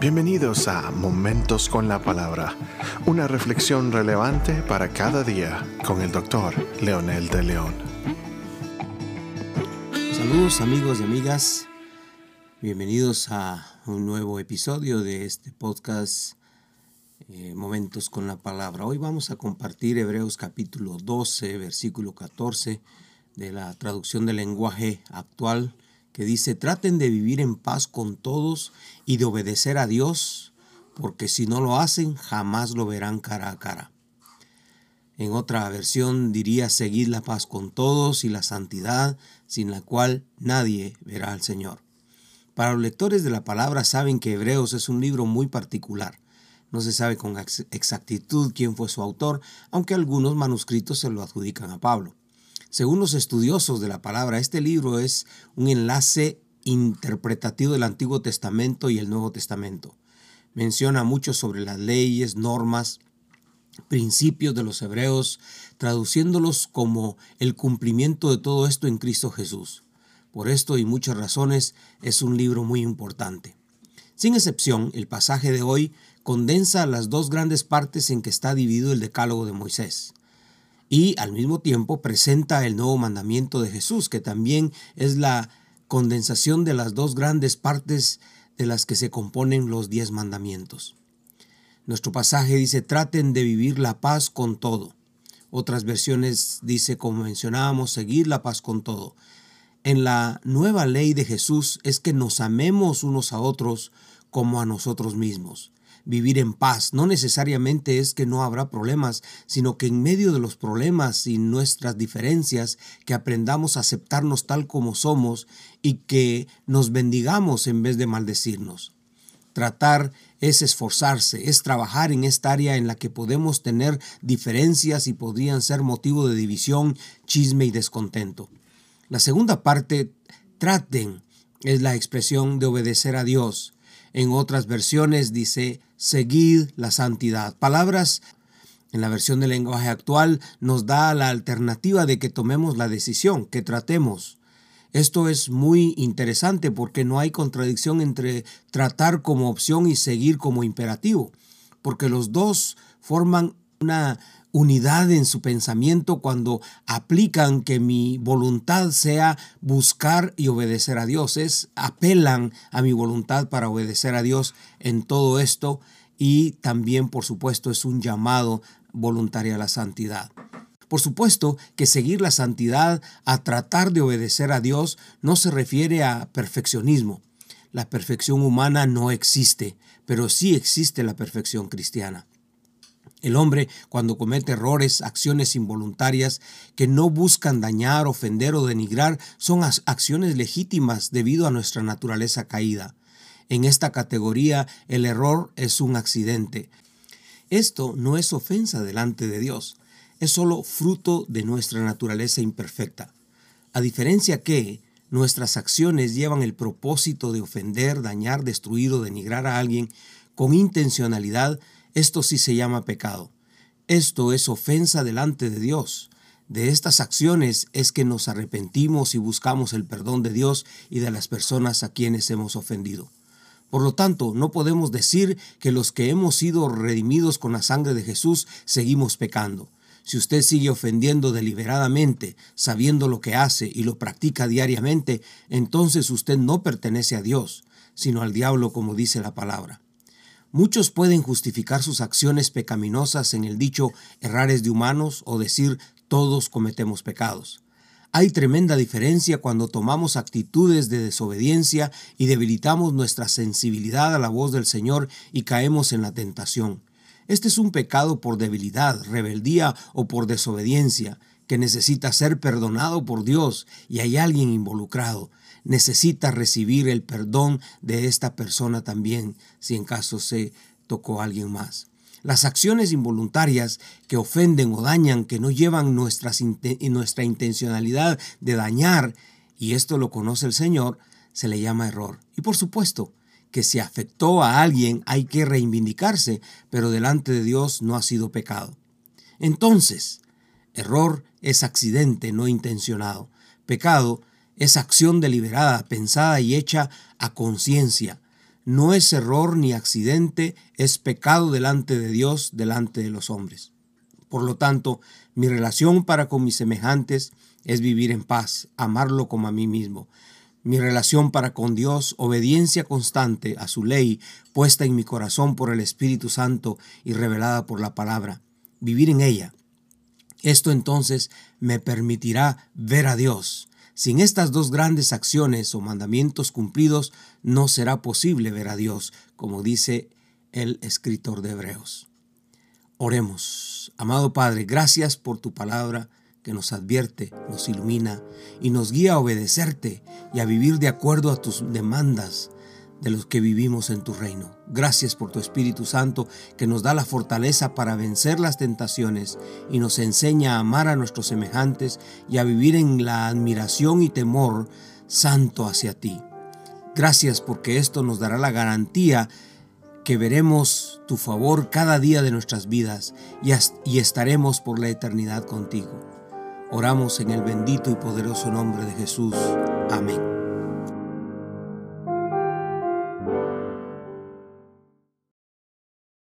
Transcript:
Bienvenidos a Momentos con la Palabra, una reflexión relevante para cada día con el doctor Leonel de León. Saludos amigos y amigas, bienvenidos a un nuevo episodio de este podcast eh, Momentos con la Palabra. Hoy vamos a compartir Hebreos capítulo 12, versículo 14 de la traducción del lenguaje actual que dice, traten de vivir en paz con todos y de obedecer a Dios, porque si no lo hacen, jamás lo verán cara a cara. En otra versión diría, seguid la paz con todos y la santidad, sin la cual nadie verá al Señor. Para los lectores de la palabra saben que Hebreos es un libro muy particular. No se sabe con exactitud quién fue su autor, aunque algunos manuscritos se lo adjudican a Pablo. Según los estudiosos de la palabra, este libro es un enlace interpretativo del Antiguo Testamento y el Nuevo Testamento. Menciona mucho sobre las leyes, normas, principios de los hebreos, traduciéndolos como el cumplimiento de todo esto en Cristo Jesús. Por esto y muchas razones es un libro muy importante. Sin excepción, el pasaje de hoy condensa las dos grandes partes en que está dividido el decálogo de Moisés y al mismo tiempo presenta el nuevo mandamiento de Jesús, que también es la condensación de las dos grandes partes de las que se componen los diez mandamientos. Nuestro pasaje dice, traten de vivir la paz con todo. Otras versiones dice, como mencionábamos, seguir la paz con todo. En la nueva ley de Jesús es que nos amemos unos a otros como a nosotros mismos vivir en paz. No necesariamente es que no habrá problemas, sino que en medio de los problemas y nuestras diferencias, que aprendamos a aceptarnos tal como somos y que nos bendigamos en vez de maldecirnos. Tratar es esforzarse, es trabajar en esta área en la que podemos tener diferencias y podrían ser motivo de división, chisme y descontento. La segunda parte, traten, es la expresión de obedecer a Dios. En otras versiones dice, seguid la santidad. Palabras en la versión del lenguaje actual nos da la alternativa de que tomemos la decisión, que tratemos. Esto es muy interesante porque no hay contradicción entre tratar como opción y seguir como imperativo, porque los dos forman una unidad en su pensamiento cuando aplican que mi voluntad sea buscar y obedecer a Dios. Es apelan a mi voluntad para obedecer a Dios en todo esto y también, por supuesto, es un llamado voluntario a la santidad. Por supuesto que seguir la santidad a tratar de obedecer a Dios no se refiere a perfeccionismo. La perfección humana no existe, pero sí existe la perfección cristiana. El hombre, cuando comete errores, acciones involuntarias que no buscan dañar, ofender o denigrar, son acciones legítimas debido a nuestra naturaleza caída. En esta categoría, el error es un accidente. Esto no es ofensa delante de Dios, es solo fruto de nuestra naturaleza imperfecta. A diferencia que nuestras acciones llevan el propósito de ofender, dañar, destruir o denigrar a alguien con intencionalidad, esto sí se llama pecado. Esto es ofensa delante de Dios. De estas acciones es que nos arrepentimos y buscamos el perdón de Dios y de las personas a quienes hemos ofendido. Por lo tanto, no podemos decir que los que hemos sido redimidos con la sangre de Jesús seguimos pecando. Si usted sigue ofendiendo deliberadamente, sabiendo lo que hace y lo practica diariamente, entonces usted no pertenece a Dios, sino al diablo como dice la palabra. Muchos pueden justificar sus acciones pecaminosas en el dicho errares de humanos o decir todos cometemos pecados. Hay tremenda diferencia cuando tomamos actitudes de desobediencia y debilitamos nuestra sensibilidad a la voz del Señor y caemos en la tentación. Este es un pecado por debilidad, rebeldía o por desobediencia que necesita ser perdonado por Dios y hay alguien involucrado necesita recibir el perdón de esta persona también, si en caso se tocó a alguien más. Las acciones involuntarias que ofenden o dañan, que no llevan nuestra intencionalidad de dañar, y esto lo conoce el Señor, se le llama error. Y por supuesto, que si afectó a alguien hay que reivindicarse, pero delante de Dios no ha sido pecado. Entonces, error es accidente no intencionado. Pecado es acción deliberada, pensada y hecha a conciencia. no es error ni accidente, es pecado delante de Dios, delante de los hombres. Por lo tanto, mi relación para con mis semejantes es vivir en paz, amarlo como a mí mismo. Mi relación para con Dios, obediencia constante a su ley, puesta en mi corazón por el Espíritu Santo y revelada por la palabra. Vivir en ella. Esto entonces me permitirá ver a Dios. Sin estas dos grandes acciones o mandamientos cumplidos, no será posible ver a Dios, como dice el escritor de Hebreos. Oremos. Amado Padre, gracias por tu palabra que nos advierte, nos ilumina y nos guía a obedecerte y a vivir de acuerdo a tus demandas de los que vivimos en tu reino. Gracias por tu Espíritu Santo que nos da la fortaleza para vencer las tentaciones y nos enseña a amar a nuestros semejantes y a vivir en la admiración y temor santo hacia ti. Gracias porque esto nos dará la garantía que veremos tu favor cada día de nuestras vidas y, estaremos por la eternidad contigo. Oramos en el bendito y poderoso nombre de Jesús. Amén.